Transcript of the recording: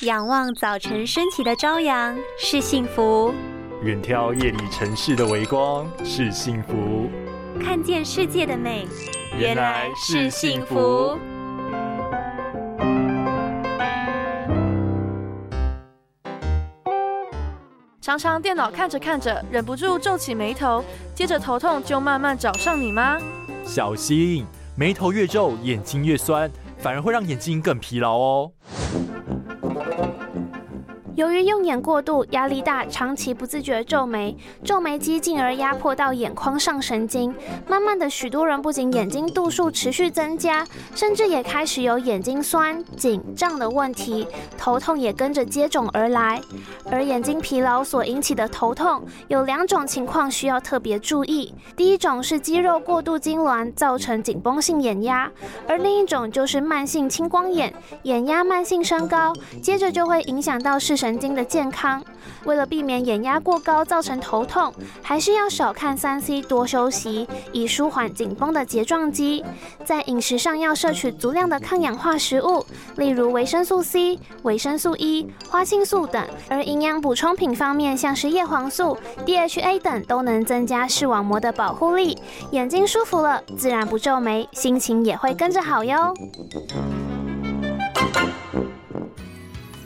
仰望早晨升起的朝阳是幸福，远眺夜里城市的微光是幸福，看见世界的美原来是幸福。常常电脑看着看着，忍不住皱起眉头，接着头痛就慢慢找上你吗？小心，眉头越皱，眼睛越酸，反而会让眼睛更疲劳哦。由于用眼过度、压力大，长期不自觉皱眉，皱眉肌进而压迫到眼眶上神经，慢慢的，许多人不仅眼睛度数持续增加，甚至也开始有眼睛酸、紧胀的问题，头痛也跟着接踵而来。而眼睛疲劳所引起的头痛，有两种情况需要特别注意：第一种是肌肉过度痉挛造成紧绷性眼压，而另一种就是慢性青光眼，眼压慢性升高，接着就会影响到视神经的健康。为了避免眼压过高造成头痛，还是要少看三 C，多休息，以舒缓紧绷的睫状肌。在饮食上要摄取足量的抗氧化食物，例如维生素 C、维生素 E、花青素等。而营养补充品方面，像是叶黄素、DHA 等，都能增加视网膜的保护力。眼睛舒服了，自然不皱眉，心情也会跟着好哟。